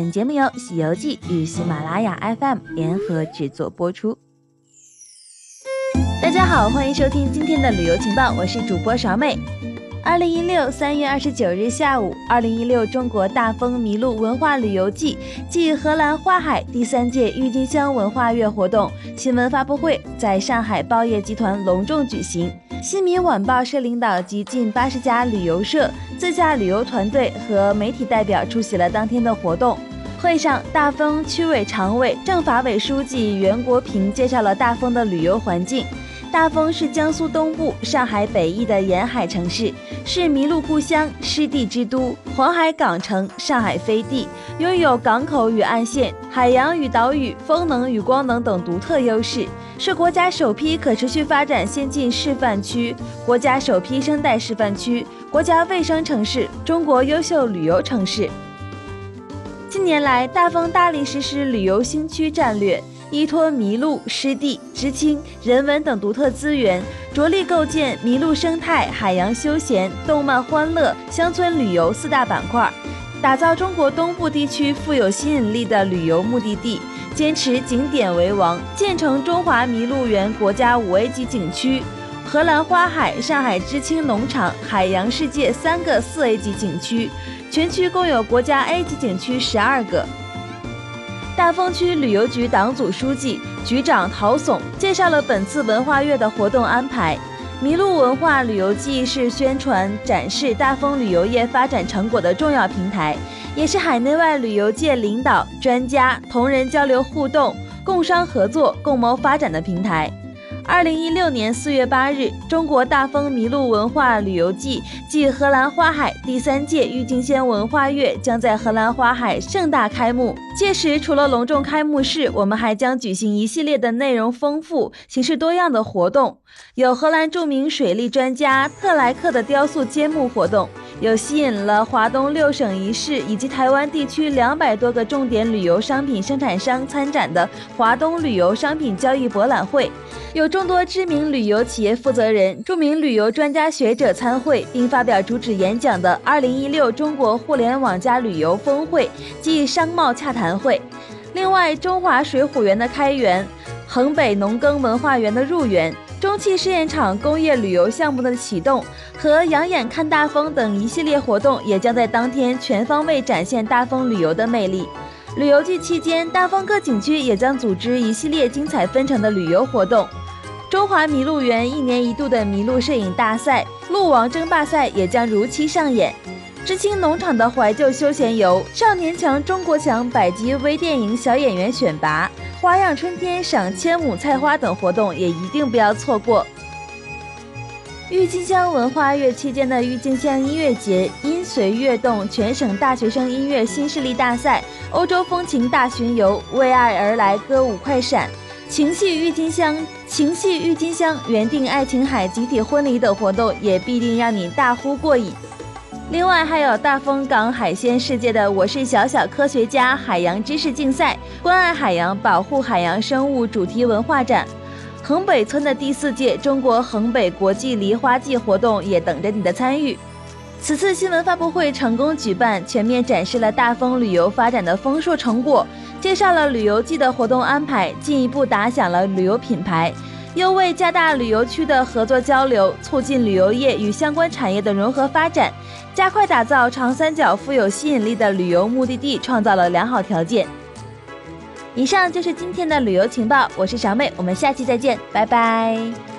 本节目由《西游记》与喜马拉雅 FM 联合制作播出。大家好，欢迎收听今天的旅游情报，我是主播勺妹。二零一六三月二十九日下午，二零一六中国大风麋鹿文化旅游季暨荷兰花海第三届郁金香文化月活动新闻发布会在上海报业集团隆重举行。新民晚报社领导及近八十家旅游社、自驾旅游团队和媒体代表出席了当天的活动。会上，大丰区委常委、政法委书记袁国平介绍了大丰的旅游环境。大丰是江苏东部、上海北翼的沿海城市，是麋鹿故乡、湿地之都、黄海港城、上海飞地，拥有港口与岸线、海洋与岛屿、风能与光能等独特优势，是国家首批可持续发展先进示范区、国家首批生态示范区、国家卫生城市、中国优秀旅游城市。近年来，大丰大力实施旅游新区战略。依托麋鹿、湿地、知青、人文等独特资源，着力构建麋鹿生态、海洋休闲、动漫欢乐、乡村旅游四大板块，打造中国东部地区富有吸引力的旅游目的地。坚持景点为王，建成中华麋鹿园国家五 A 级景区、荷兰花海、上海知青农场、海洋世界三个四 A 级景区，全区共有国家 A 级景区十二个。大丰区旅游局党组书记、局长陶耸介绍了本次文化月的活动安排。麋鹿文化旅游季是宣传展示大丰旅游业发展成果的重要平台，也是海内外旅游界领导、专家、同仁交流互动、共商合作、共谋发展的平台。二零一六年四月八日，中国大丰麋鹿文化旅游季暨荷兰花海第三届郁金香文化月将在荷兰花海盛大开幕。届时，除了隆重开幕式，我们还将举行一系列的内容丰富、形式多样的活动，有荷兰著名水利专家特莱克的雕塑揭幕活动。有吸引了华东六省一市以及台湾地区两百多个重点旅游商品生产商参展的华东旅游商品交易博览会，有众多知名旅游企业负责人、著名旅游专家学者参会并发表主旨演讲的二零一六中国互联网加旅游峰会暨商贸洽谈会。另外，中华水浒园的开园，衡北农耕文化园的入园。中汽试验场工业旅游项目的启动和“养眼看大丰”等一系列活动，也将在当天全方位展现大丰旅游的魅力。旅游季期间，大丰各景区也将组织一系列精彩纷呈的旅游活动。中华麋鹿园一年一度的麋鹿摄影大赛、鹿王争霸赛也将如期上演。知青农场的怀旧休闲游、少年强中国强百集微电影小演员选拔。花样春天赏千亩菜花等活动也一定不要错过。郁金香文化月期间的郁金香音乐节、音随乐动全省大学生音乐新势力大赛、欧洲风情大巡游、为爱而来歌舞快闪、情系郁金香、情系郁金香原定爱琴海集体婚礼等活动，也必定让你大呼过瘾。另外还有大丰港海鲜世界的“我是小小科学家”海洋知识竞赛、关爱海洋、保护海洋生物主题文化展，衡北村的第四届中国衡北国际梨花季活动也等着你的参与。此次新闻发布会成功举办，全面展示了大丰旅游发展的丰硕成果，介绍了旅游季的活动安排，进一步打响了旅游品牌。又为加大旅游区的合作交流，促进旅游业与相关产业的融合发展，加快打造长三角富有吸引力的旅游目的地创造了良好条件。以上就是今天的旅游情报，我是小妹，我们下期再见，拜拜。